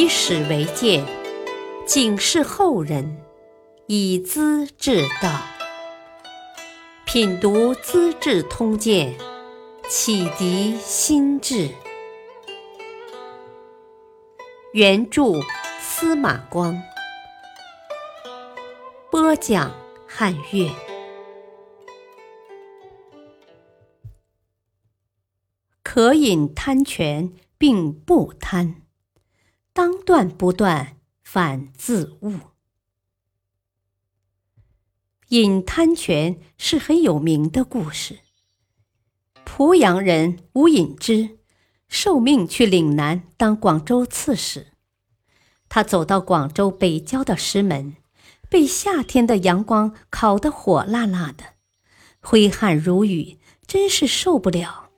以史为鉴，警示后人，以资治道。品读《资治通鉴》，启迪心智。原著司马光，播讲汉乐。可饮贪泉，并不贪。当断不断，反自误。饮贪泉是很有名的故事。濮阳人吴隐之受命去岭南当广州刺史。他走到广州北郊的石门，被夏天的阳光烤得火辣辣的，挥汗如雨，真是受不了。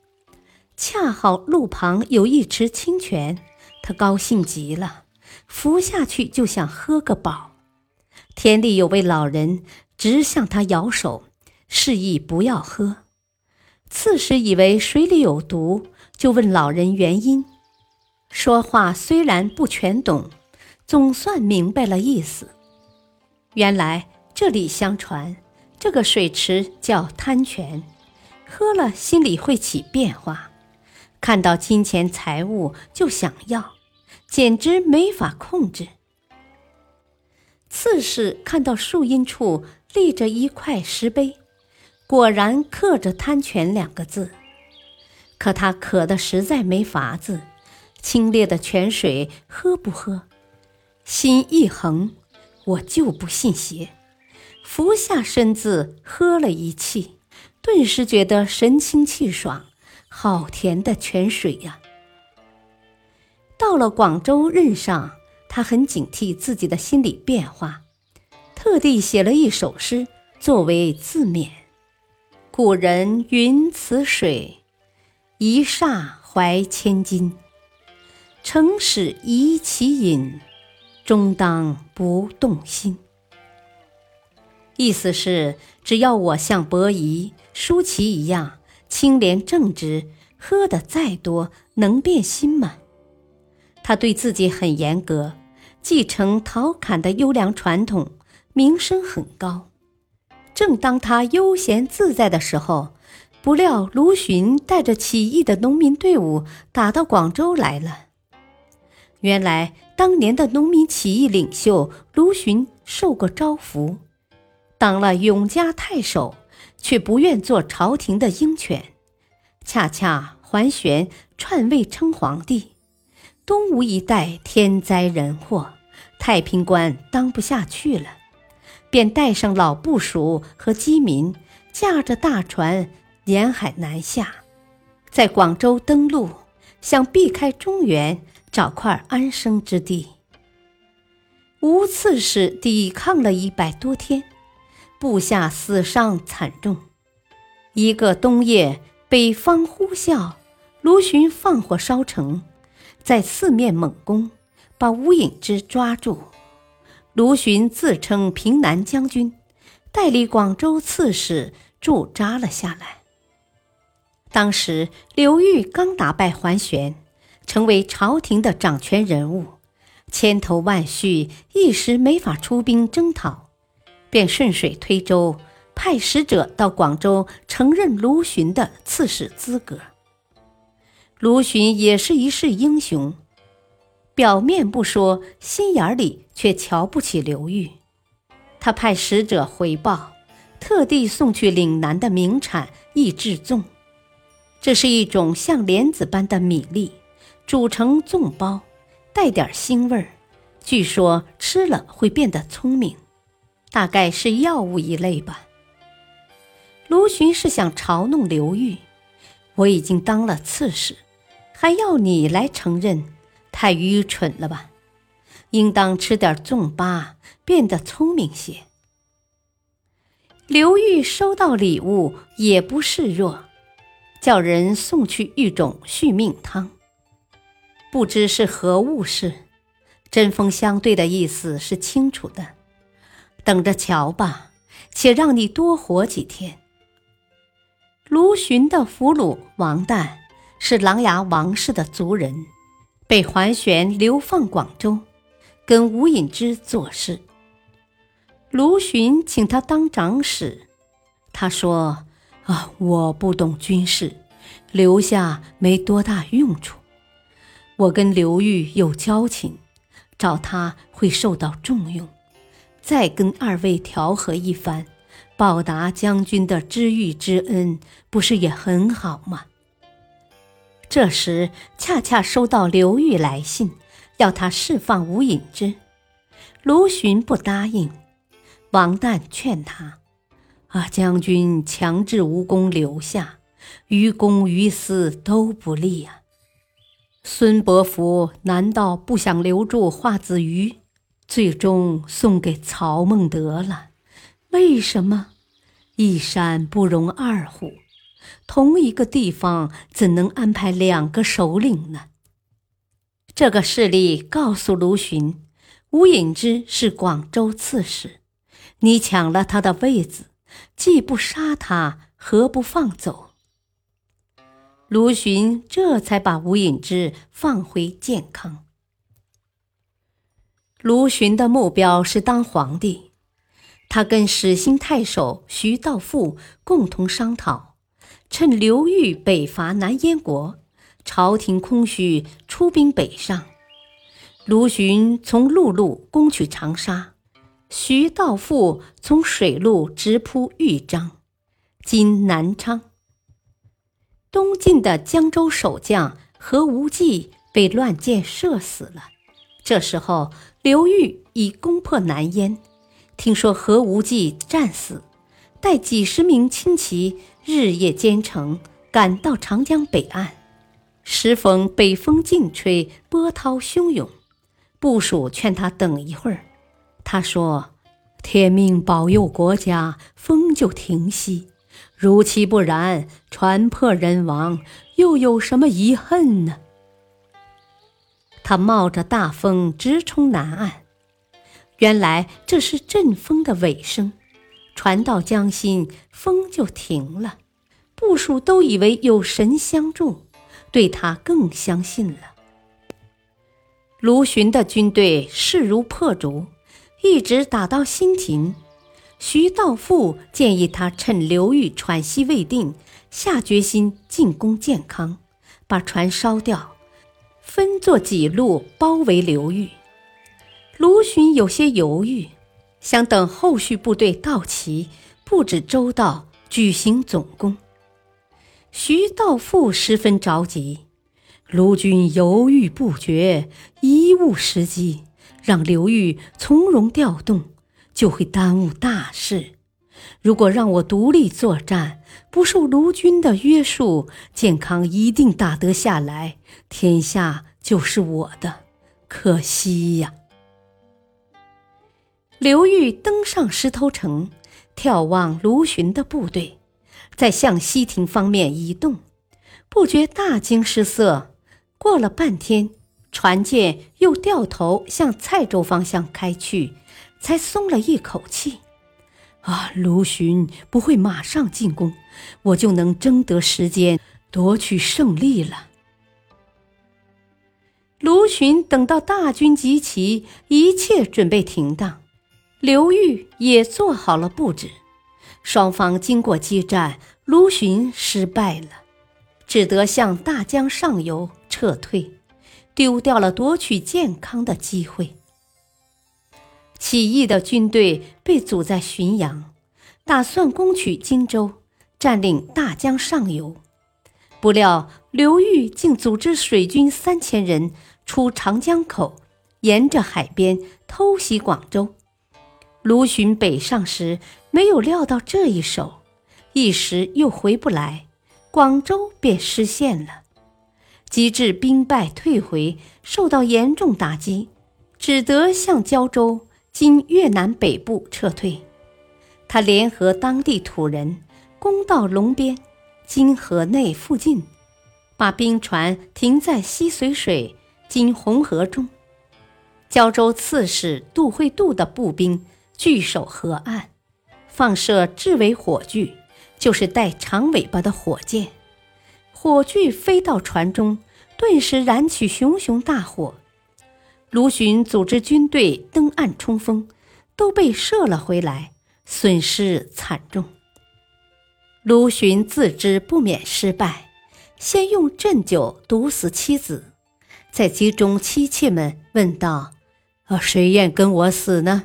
恰好路旁有一池清泉。他高兴极了，伏下去就想喝个饱。田里有位老人直向他摇手，示意不要喝。刺史以为水里有毒，就问老人原因。说话虽然不全懂，总算明白了意思。原来这里相传，这个水池叫贪泉，喝了心里会起变化。看到金钱财物就想要，简直没法控制。刺史看到树荫处立着一块石碑，果然刻着“贪泉”两个字。可他渴得实在没法子，清冽的泉水喝不喝？心一横，我就不信邪，俯下身子喝了一气，顿时觉得神清气爽。好甜的泉水呀！到了广州任上，他很警惕自己的心理变化，特地写了一首诗作为自勉。古人云：“此水一霎怀千金，诚使怡其饮，终当不动心。”意思是，只要我像伯夷、舒淇一样。清廉正直，喝的再多能变心吗？他对自己很严格，继承陶侃的优良传统，名声很高。正当他悠闲自在的时候，不料卢循带着起义的农民队伍打到广州来了。原来当年的农民起义领袖卢循受过招抚，当了永嘉太守。却不愿做朝廷的鹰犬，恰恰桓玄篡位称皇帝，东吴一带天灾人祸，太平官当不下去了，便带上老部属和饥民，驾着大船沿海南下，在广州登陆，想避开中原，找块安生之地。吴刺史抵抗了一百多天。部下死伤惨重，一个冬夜，北方呼啸，卢循放火烧城，在四面猛攻，把吴隐之抓住。卢循自称平南将军，代理广州刺史驻扎了下来。当时刘裕刚打败桓玄，成为朝廷的掌权人物，千头万绪，一时没法出兵征讨。便顺水推舟，派使者到广州承认卢循的刺史资格。卢循也是一世英雄，表面不说，心眼里却瞧不起刘裕。他派使者回报，特地送去岭南的名产益智粽，这是一种像莲子般的米粒，煮成粽包，带点腥味儿，据说吃了会变得聪明。大概是药物一类吧。卢循是想嘲弄刘裕，我已经当了刺史，还要你来承认，太愚蠢了吧？应当吃点粽粑，变得聪明些。刘裕收到礼物也不示弱，叫人送去一种续命汤，不知是何物事，针锋相对的意思是清楚的。等着瞧吧，且让你多活几天。卢循的俘虏王旦是琅琊王氏的族人，被桓玄流放广州，跟吴隐之做事。卢循请他当长史，他说：“啊，我不懂军事，留下没多大用处。我跟刘裕有交情，找他会受到重用，再跟二位调和一番，报答将军的知遇之恩，不是也很好吗？”这时恰恰收到刘裕来信，要他释放吴隐之。卢循不答应，王旦劝他：“啊，将军强制吴公留下，于公于私都不利啊。孙伯符难道不想留住华子瑜，最终送给曹孟德了？为什么？一山不容二虎。”同一个地方怎能安排两个首领呢？这个事例告诉卢循，吴隐之是广州刺史，你抢了他的位子，既不杀他，何不放走？卢循这才把吴隐之放回建康。卢循的目标是当皇帝，他跟始兴太守徐道富共同商讨。趁刘裕北伐南燕国，朝廷空虚，出兵北上。卢循从陆路攻取长沙，徐道富从水路直扑豫章（今南昌）。东晋的江州守将何无忌被乱箭射死了。这时候，刘裕已攻破南燕，听说何无忌战死，带几十名轻骑。日夜兼程，赶到长江北岸，时逢北风劲吹，波涛汹涌。部属劝他等一会儿，他说：“天命保佑国家，风就停息；如其不然，船破人亡，又有什么遗恨呢？”他冒着大风直冲南岸，原来这是阵风的尾声。船到江心，风就停了。部属都以为有神相助，对他更相信了。卢循的军队势如破竹，一直打到新亭。徐道富建议他趁刘裕喘息未定，下决心进攻建康，把船烧掉，分作几路包围刘裕。卢循有些犹豫。想等后续部队到齐，布置周到，举行总攻。徐道富十分着急，卢军犹豫不决，贻误时机，让刘裕从容调动，就会耽误大事。如果让我独立作战，不受卢军的约束，建康一定打得下来，天下就是我的。可惜呀。刘裕登上石头城，眺望卢循的部队，在向西亭方面移动，不觉大惊失色。过了半天，船舰又掉头向蔡州方向开去，才松了一口气。啊，卢循不会马上进攻，我就能争得时间，夺取胜利了。卢循等到大军集齐，一切准备停当。刘裕也做好了布置，双方经过激战，卢循失败了，只得向大江上游撤退，丢掉了夺取健康的机会。起义的军队被阻在浔阳，打算攻取荆州，占领大江上游，不料刘裕竟组织水军三千人出长江口，沿着海边偷袭广州。卢循北上时，没有料到这一手，一时又回不来，广州便失陷了。及至兵败退回，受到严重打击，只得向胶州（今越南北部）撤退。他联合当地土人，攻到龙边（今河内附近），把兵船停在西绥水（今红河）中。胶州刺史杜会度的步兵。据守河岸，放射雉尾火炬，就是带长尾巴的火箭。火炬飞到船中，顿时燃起熊熊大火。卢循组织军队登岸冲锋，都被射了回来，损失惨重。卢循自知不免失败，先用鸩酒毒死妻子，在集中妻妾们问道：“呃，谁愿跟我死呢？”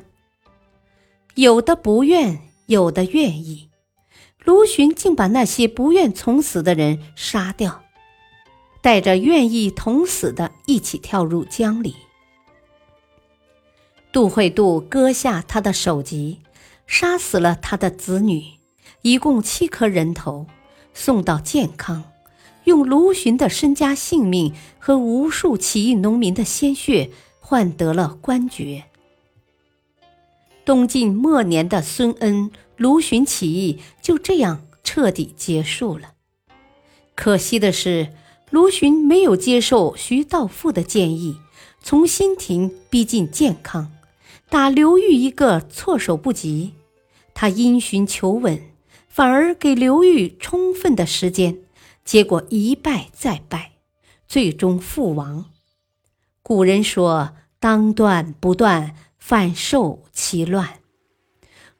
有的不愿，有的愿意。卢循竟把那些不愿从死的人杀掉，带着愿意同死的一起跳入江里。杜惠度割下他的首级，杀死了他的子女，一共七颗人头，送到建康，用卢循的身家性命和无数起义农民的鲜血换得了官爵。东晋末年的孙恩、卢循起义就这样彻底结束了。可惜的是，卢循没有接受徐道富的建议，从新亭逼近建康。打刘裕一个措手不及，他因循求稳，反而给刘裕充分的时间，结果一败再败，最终覆亡。古人说：“当断不断，反受其乱。”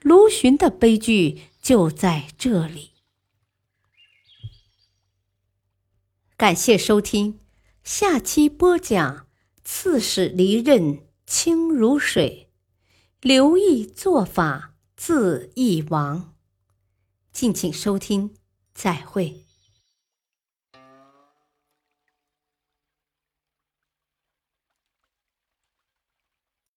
卢循的悲剧就在这里。感谢收听，下期播讲：刺史离任清如水。刘毅做法自缢亡，敬请收听，再会。